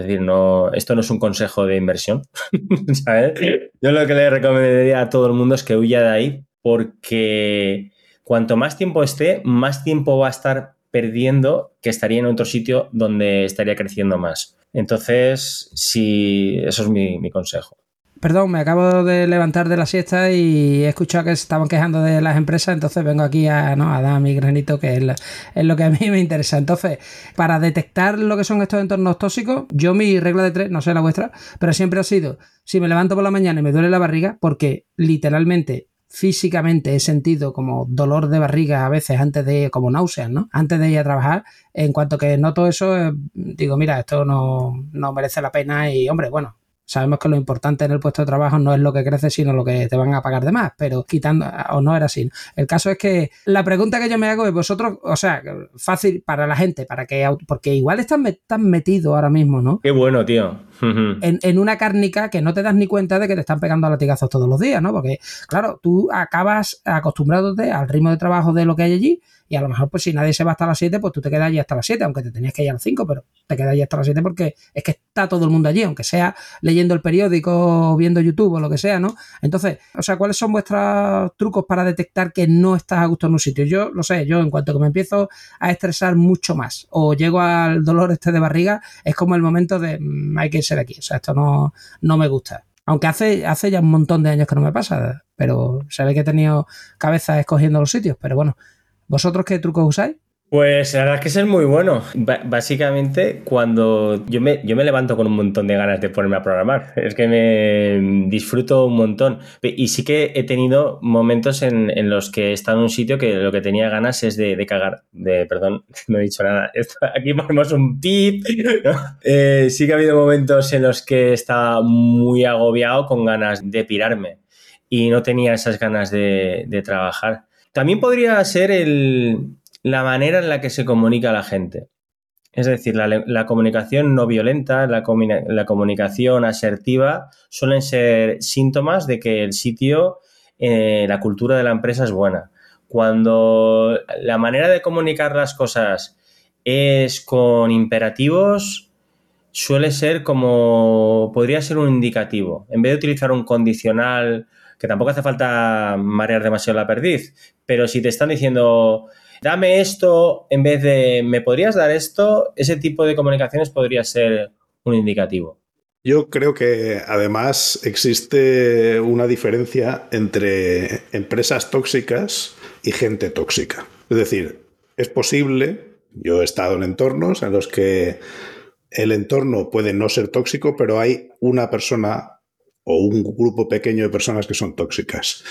es decir, no, esto no es un consejo de inversión, <laughs> Yo lo que le recomendaría a todo el mundo es que huya de ahí porque cuanto más tiempo esté, más tiempo va a estar perdiendo que estaría en otro sitio donde estaría creciendo más. Entonces, sí, eso es mi consejo. Perdón, me acabo de levantar de la siesta y he escuchado que se estaban quejando de las empresas, entonces vengo aquí a, ¿no? dar mi granito, que es, lo que a mí me interesa. Entonces, para detectar lo que son estos entornos tóxicos, yo mi regla de tres, no sé la vuestra, pero siempre ha sido, si me levanto por la mañana y me duele la barriga, porque literalmente físicamente he sentido como dolor de barriga a veces antes de, como náuseas, ¿no? Antes de ir a trabajar. En cuanto que noto eso, eh, digo, mira, esto no, no merece la pena y, hombre, bueno, Sabemos que lo importante en el puesto de trabajo no es lo que crece, sino lo que te van a pagar de más, pero quitando, o no era así. El caso es que la pregunta que yo me hago es vosotros, o sea, fácil para la gente, para que, porque igual están, están metidos ahora mismo, ¿no? Qué bueno, tío. en, en, una cárnica que no te das ni cuenta de que te están pegando a latigazos todos los días, ¿no? Porque, claro, tú acabas acostumbrándote al ritmo de trabajo de lo que hay allí y a lo mejor, pues si nadie se va hasta las 7, pues tú te quedas allí hasta las 7, aunque te tenías que ir a las 5, pero te quedas allí hasta las 7 porque es que está todo el mundo allí, aunque sea leyendo el periódico, viendo YouTube o lo que sea, ¿no? Entonces, o sea, ¿cuáles son vuestros trucos para detectar que no estás a gusto en un sitio? Yo lo sé, yo en cuanto que me empiezo a estresar mucho más o llego al dolor este de barriga, es como el momento de mm, hay que ser aquí, o sea, esto no, no me gusta. Aunque hace, hace ya un montón de años que no me pasa, pero se ve que he tenido cabeza escogiendo los sitios, pero bueno, ¿Vosotros qué trucos usáis? Pues la verdad es que es muy bueno. básicamente, cuando yo me, yo me levanto con un montón de ganas de ponerme a programar, es que me disfruto un montón. Y sí que he tenido momentos en, los que he estado en un sitio que lo que tenía ganas es de, cagar. De, perdón, <laughs> no he dicho nada. <laughs> aquí ponemos un tip. Eh, sí que ha habido momentos en los que estaba muy agobiado con ganas de pirarme y no tenía esas ganas de, de trabajar. También podría ser la manera en la que se comunica la gente. Es decir, la, comunicación no violenta, la, comunicación asertiva suelen ser síntomas de que el sitio, eh, la cultura de la empresa es buena. Cuando la manera de comunicar las cosas es con imperativos, suele ser como, podría ser un indicativo. En vez de utilizar un condicional que tampoco hace falta marear demasiado la perdiz, pero si te están diciendo, dame esto en vez de, ¿me podrías dar esto? Ese tipo de comunicaciones podría ser un indicativo. Yo creo que además existe una diferencia entre empresas tóxicas y gente tóxica. Es decir, es posible, yo he estado en entornos en los que el entorno puede no ser tóxico, pero hay una persona o un grupo pequeño de personas que son tóxicas.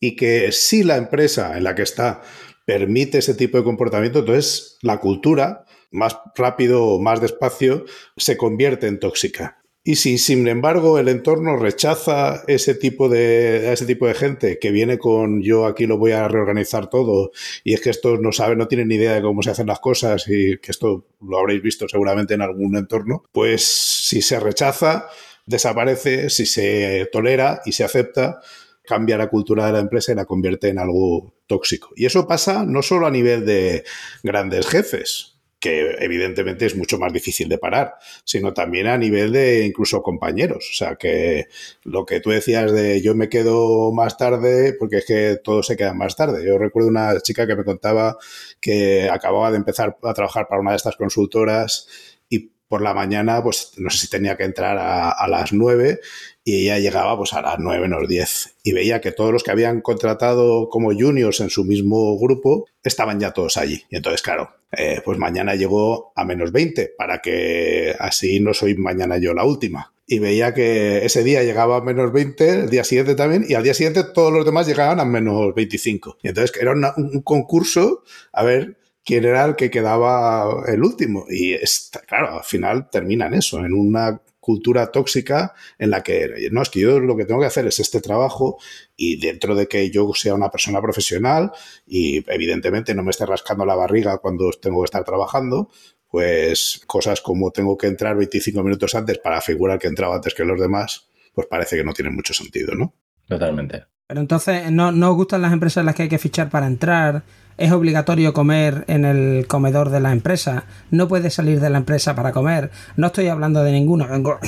Y que si la empresa en la que está permite ese tipo de comportamiento, entonces la cultura, más rápido o más despacio, se convierte en tóxica. Y si, sin embargo, el entorno rechaza ese tipo de, ese tipo de gente que viene con yo aquí lo voy a reorganizar todo y es que estos no saben, no tienen ni idea de cómo se hacen las cosas y que esto lo habréis visto seguramente en algún entorno, pues si se rechaza, desaparece, si se tolera y se acepta, cambia la cultura de la empresa y la convierte en algo tóxico. Y eso pasa no solo a nivel de grandes jefes, que evidentemente es mucho más difícil de parar, sino también a nivel de incluso compañeros. O sea, que lo que tú decías de yo me quedo más tarde porque es que todos se quedan más tarde. Yo recuerdo una chica que me contaba que acababa de empezar a trabajar para una de estas consultoras por la mañana, pues no sé si tenía que entrar a, las 9 y ella llegaba pues a las 9 menos 10 y veía que todos los que habían contratado como juniors en su mismo grupo estaban ya todos allí. Y entonces, claro, eh, pues mañana llegó a menos 20 para que así no soy mañana yo la última. Y veía que ese día llegaba a menos 20, el día siguiente también, y al día siguiente todos los demás llegaban a menos 25. Y entonces era un concurso a ver quién era el que quedaba el último. Y está, claro, al final termina en eso, en una cultura tóxica en la que, no, es que yo lo que tengo que hacer es este trabajo y dentro de que yo sea una persona profesional y evidentemente no me esté rascando la barriga cuando tengo que estar trabajando, pues cosas como tengo que entrar 25 minutos antes para figurar que he entrado antes que los demás, pues parece que no tienen mucho sentido, ¿no? Totalmente. Pero entonces, ¿no, ¿no os gustan las empresas en las que hay que fichar para entrar? Es obligatorio comer en el comedor de la empresa, no puedes salir de la empresa para comer, no estoy hablando de ninguno. <laughs>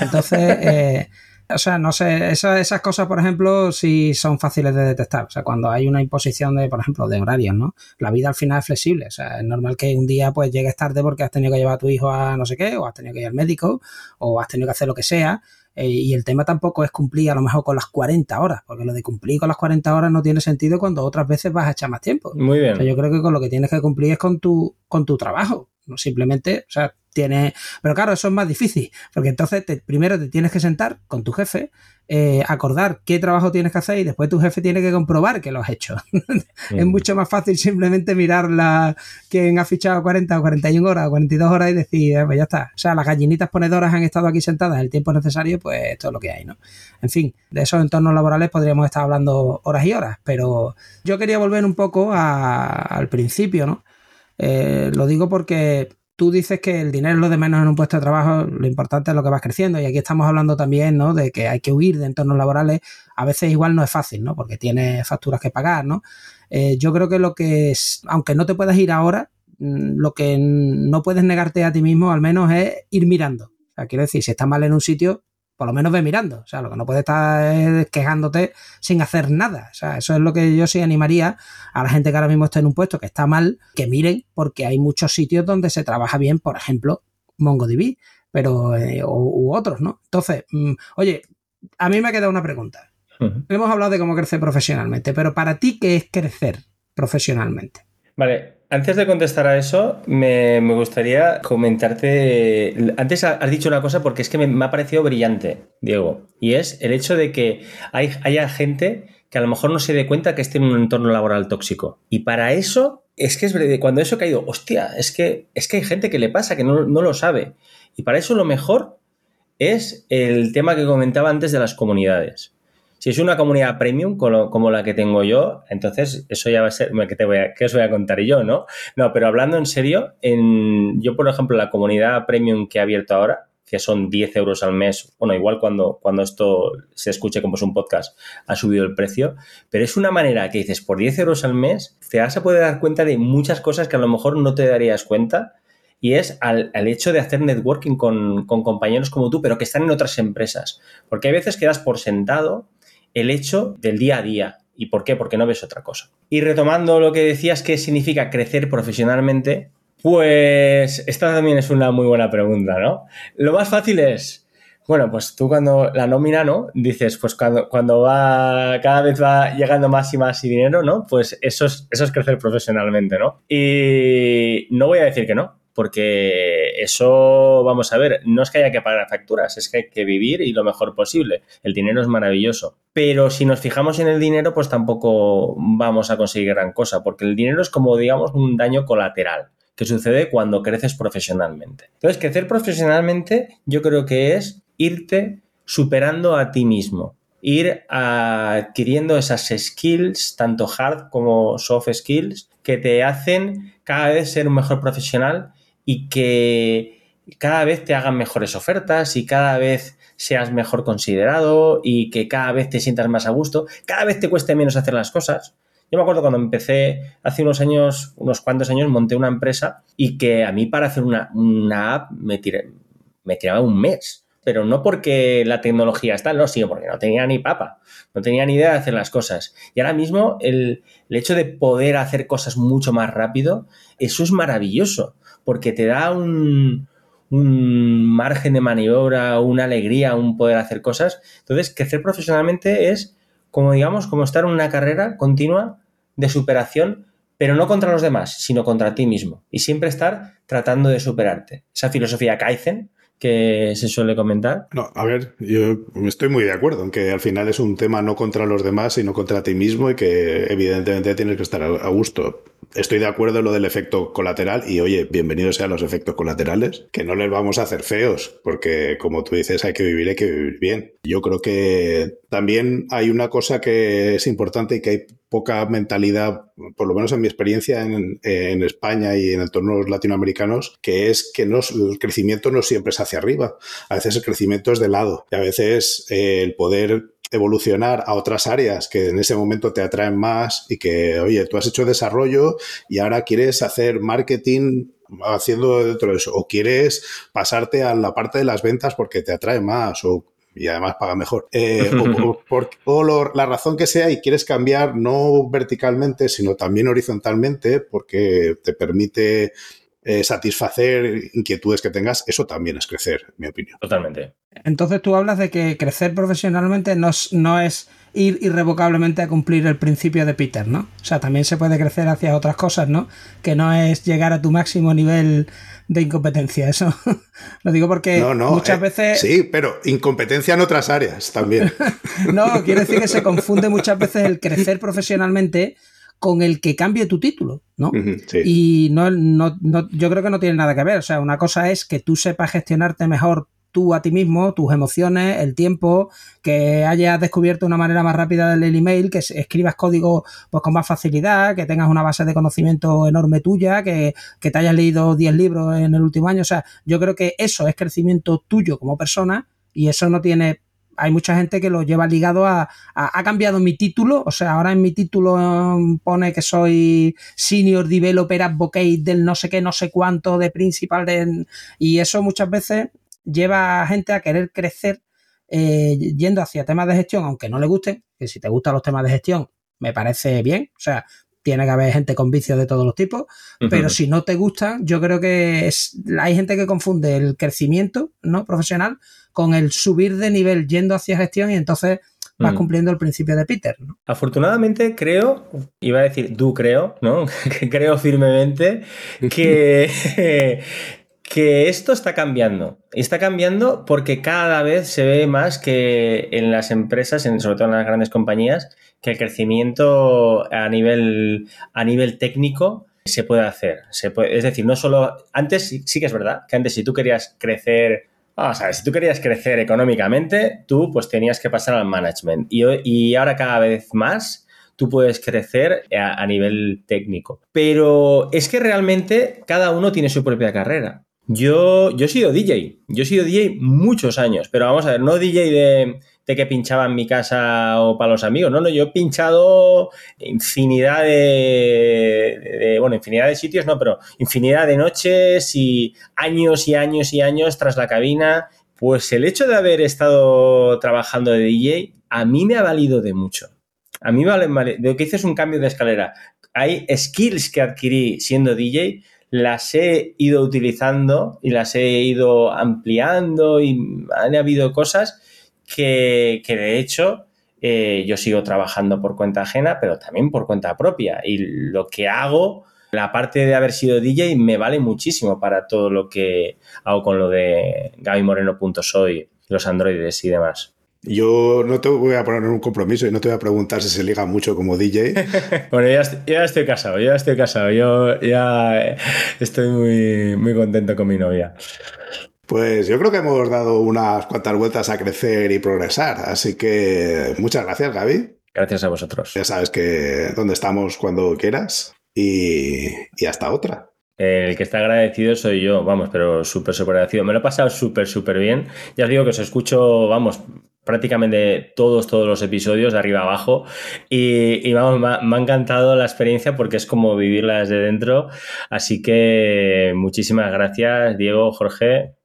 Entonces, eh, o sea, no sé, esas, cosas, por ejemplo, sí son fáciles de detectar. O sea, cuando hay una imposición de, por ejemplo, de horarios, ¿no? La vida al final es flexible. O sea, es normal que un día pues llegues tarde porque has tenido que llevar a tu hijo a no sé qué, o has tenido que ir al médico, o has tenido que hacer lo que sea. Eh, y el tema tampoco es cumplir a lo mejor con las 40 horas, porque lo de cumplir con las 40 horas no tiene sentido cuando otras veces vas a echar más tiempo. Muy bien. yo creo que con lo que tienes que cumplir es con tu, con tu trabajo. No simplemente, o sea, tiene. Pero claro, eso es más difícil, porque entonces primero te tienes que sentar con tu jefe eh, acordar qué trabajo tienes que hacer y después tu jefe tiene que comprobar que lo has hecho. <laughs> es mucho más fácil simplemente mirar la, quién ha fichado 40 o 41 horas o 42 horas y decir, eh, pues ya está. O sea, las gallinitas ponedoras han estado aquí sentadas el tiempo necesario, pues esto es lo que hay, ¿no? En fin, de esos entornos laborales podríamos estar hablando horas y horas, pero yo quería volver un poco al principio, ¿no? Eh, lo digo porque tú dices que el dinero es lo de menos en un puesto de trabajo, lo importante es lo que vas creciendo. Y aquí estamos hablando también, ¿no? De que hay que huir de entornos laborales. A veces igual no es fácil, ¿no? Porque tienes facturas que pagar, ¿no? Eh, yo creo que lo que es, aunque no te puedas ir ahora, mm, lo que no puedes negarte a ti mismo al menos es ir mirando. O sea, quiero decir, si estás mal en un sitio, por lo menos ve mirando. O sea, lo que no puedes estar es quejándote sin hacer nada. O sea, eso es lo que yo sí animaría a la gente que ahora mismo está en un puesto que está mal, que miren, porque hay muchos sitios donde se trabaja bien, por ejemplo, MongoDB, pero, eh, u, otros, ¿no? Entonces, mm, oye, a mí me ha quedado una pregunta. Hemos hablado de cómo crecer profesionalmente, pero para ti, ¿qué es crecer profesionalmente? Vale, antes de contestar a eso, me, gustaría comentarte. Antes has dicho una cosa porque es que me, ha parecido brillante, Diego, y es el hecho de que hay, haya gente que a lo mejor no se dé cuenta que esté en un entorno laboral tóxico. Y para eso, es que es cuando eso ha caído, hostia, es que, es que hay gente que le pasa, que no, no lo sabe. Y para eso lo mejor es el tema que comentaba antes de las comunidades. Si es una comunidad premium como, la que tengo yo, entonces eso ya va a ser, ¿qué, te voy a, os voy a contar yo, no? No, pero hablando en serio, yo por ejemplo la comunidad premium que he abierto ahora, que son 10 euros al mes, bueno, igual cuando, cuando esto se escuche como es un podcast, ha subido el precio, pero es una manera que dices, por 10 euros al mes, te vas a poder dar cuenta de muchas cosas que a lo mejor no te darías cuenta, y es al, hecho de hacer networking con, con, compañeros como tú, pero que están en otras empresas. Porque hay veces que das por sentado el hecho del día a día. ¿Y por qué? Porque no ves otra cosa. Y retomando lo que decías que significa crecer profesionalmente, pues esta también es una muy buena pregunta, ¿no? Lo más fácil es, bueno, pues tú cuando la nómina, ¿no? Dices, pues cuando, cuando va, cada vez va llegando más y más y dinero, ¿no? Pues eso es, eso es crecer profesionalmente, ¿no? Y no voy a decir que no, porque eso, vamos a ver, no es que haya que pagar facturas, es que hay que vivir y lo mejor posible. El dinero es maravilloso. Pero si nos fijamos en el dinero, pues tampoco vamos a conseguir gran cosa, porque el dinero es como, digamos, un daño colateral que sucede cuando creces profesionalmente. Entonces, crecer profesionalmente yo creo que es irte superando a ti mismo, ir adquiriendo esas skills, tanto hard como soft skills, que te hacen cada vez ser un mejor profesional y que cada vez te hagan mejores ofertas y cada vez seas mejor considerado y que cada vez te sientas más a gusto, cada vez te cueste menos hacer las cosas. Yo me acuerdo cuando empecé hace unos años, unos cuantos años, monté una empresa y que a mí para hacer una, app me, me tiraba un mes. Pero no porque la tecnología está, no, sino porque no tenía ni papa, no tenía ni idea de hacer las cosas. Y ahora mismo el, el hecho de poder hacer cosas mucho más rápido, eso es maravilloso porque te da un, un margen de maniobra, una alegría, un poder hacer cosas. Entonces, crecer profesionalmente es como digamos, como estar en una carrera continua de superación, pero no contra los demás, sino contra ti mismo. Y siempre estar tratando de superarte. Esa filosofía Kaizen, que se suele comentar. No, a ver, yo estoy muy de acuerdo en que al final es un tema no contra los demás, sino contra ti mismo y que evidentemente tienes que estar a gusto. Estoy de acuerdo en lo del efecto colateral y oye, bienvenidos sean los efectos colaterales, que no les vamos a hacer feos, porque como tú dices, hay que vivir, hay que vivir bien. Yo creo que también hay una cosa que es importante y que hay poca mentalidad, por lo menos en mi experiencia en, España y en entornos latinoamericanos, que es que no, el crecimiento no siempre es hacia arriba. A veces el crecimiento es de lado. Y a veces eh, el poder evolucionar a otras áreas que en ese momento te atraen más y que, oye, tú has hecho desarrollo y ahora quieres hacer marketing haciendo dentro de eso, o quieres pasarte a la parte de las ventas porque te atrae más, y además paga mejor. Eh, <laughs> o, por, la razón que sea y quieres cambiar no verticalmente, sino también horizontalmente, porque te permite eh, satisfacer inquietudes que tengas, eso también es crecer, en mi opinión. Totalmente. Entonces tú hablas de que crecer profesionalmente no no es ir irrevocablemente a cumplir el principio de Peter, ¿no? O sea, también se puede crecer hacia otras cosas, ¿no? Que no es llegar a tu máximo nivel de incompetencia. Eso <laughs> lo digo porque muchas eh, veces. Sí, pero incompetencia en otras áreas también. <laughs> no, quiero decir que se confunde muchas veces el crecer profesionalmente con el que cambie tu título, ¿no? Y no, no, yo creo que no tiene nada que ver. O sea, una cosa es que tú sepas gestionarte mejor tú a ti mismo, tus emociones, el tiempo, que hayas descubierto una manera más rápida del email, que escribas código pues, con más facilidad, que tengas una base de conocimiento enorme tuya, que, te hayas leído 10 libros en el último año. O sea, yo creo que eso es crecimiento tuyo como persona y eso no tiene hay mucha gente que lo lleva ligado a, ha cambiado mi título, o sea, ahora en mi título um, pone que soy Senior Developer Advocate del no sé qué, no sé cuánto, de principal, de, y eso muchas veces lleva a gente a querer crecer eh, yendo hacia temas de gestión, aunque no le gusten, que si te gustan los temas de gestión, me parece bien, o sea, tiene que haber gente con vicios de todos los tipos, pero si no te gustan, yo creo que es, hay gente que confunde el crecimiento no profesional con el subir de nivel yendo hacia gestión y entonces vas cumpliendo el principio de Peter. Afortunadamente creo, iba a decir tú creo, ¿no? <laughs> creo firmemente que, <laughs> que esto está cambiando. Y está cambiando porque cada vez se ve más que en las empresas, en, sobre todo en las grandes compañías, que el crecimiento a nivel, a nivel técnico se puede hacer. Es decir, no solo. Antes sí, que es verdad que antes, si tú querías crecer. Si tú querías crecer económicamente, tú pues tenías que pasar al management. Y, ahora cada vez más tú puedes crecer a, nivel técnico. Pero es que realmente cada uno tiene su propia carrera. Yo, yo he sido DJ, yo he sido DJ muchos años, pero vamos a ver, no DJ de, que pinchaba en mi casa o para los amigos, no, no, yo he pinchado infinidad de, bueno, infinidad de sitios, no, pero infinidad de noches y años y años y años tras la cabina. Pues el hecho de haber estado trabajando de DJ a mí me ha valido de mucho. A mí me vale, de lo que hice es un cambio de escalera. Hay skills que adquirí siendo DJ las he ido utilizando y las he ido ampliando y han habido cosas que, de hecho eh, yo sigo trabajando por cuenta ajena, pero también por cuenta propia. Y lo que hago, la parte de haber sido DJ, me vale muchísimo para todo lo que hago con lo de gabymoreno.soy, los androides y demás. Yo no te voy a poner un compromiso y no te voy a preguntar si se liga mucho como DJ. <laughs> bueno, ya, estoy casado, ya estoy casado. Yo ya estoy muy, muy contento con mi novia. Pues yo creo que hemos dado unas cuantas vueltas a crecer y progresar. Así que muchas gracias, Gaby. Gracias a vosotros. Ya sabes que dónde estamos cuando quieras y, y hasta otra. El que está agradecido soy yo, vamos, pero súper, súper agradecido. Me lo he pasado súper, súper bien. Ya os digo que os escucho, vamos, prácticamente todos, todos los episodios de arriba abajo y, vamos, me ha, encantado la experiencia porque es como vivirla desde dentro. Así que muchísimas gracias, Diego, Jorge.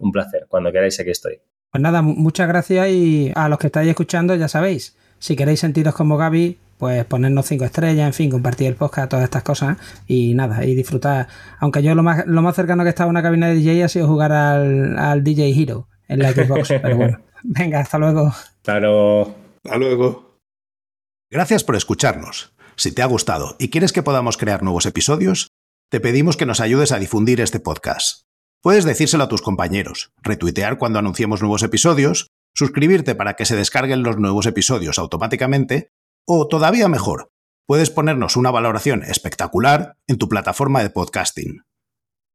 un placer. Cuando queráis, aquí estoy. Pues nada, muchas gracias y a los que estáis escuchando, ya sabéis, si queréis sentiros como Gaby, pues ponernos cinco estrellas, en fin, compartir el podcast, todas estas cosas y nada, y disfrutar. Aunque yo lo más, lo más cercano que he estado a una cabina de DJ ha sido jugar al, al DJ Hero en la Xbox, <laughs> pero bueno. <laughs> Venga, hasta luego. Claro. Hasta luego. Gracias por escucharnos. Si te ha gustado y quieres que podamos crear nuevos episodios, te pedimos que nos ayudes a difundir este podcast. Puedes decírselo a tus compañeros, retuitear cuando anunciemos nuevos episodios, suscribirte para que se descarguen los nuevos episodios automáticamente, o todavía mejor, puedes ponernos una valoración espectacular en tu plataforma de podcasting.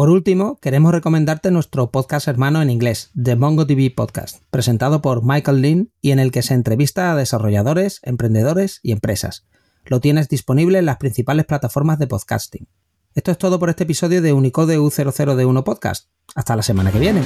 Por último, queremos recomendarte nuestro podcast hermano en inglés, The MongoDB Podcast, presentado por Michael Lynn y en el que se entrevista a desarrolladores, emprendedores y empresas. Lo tienes disponible en las principales plataformas de podcasting. Esto es todo por este episodio de Unicode U00D1 Podcast. Hasta la semana que viene.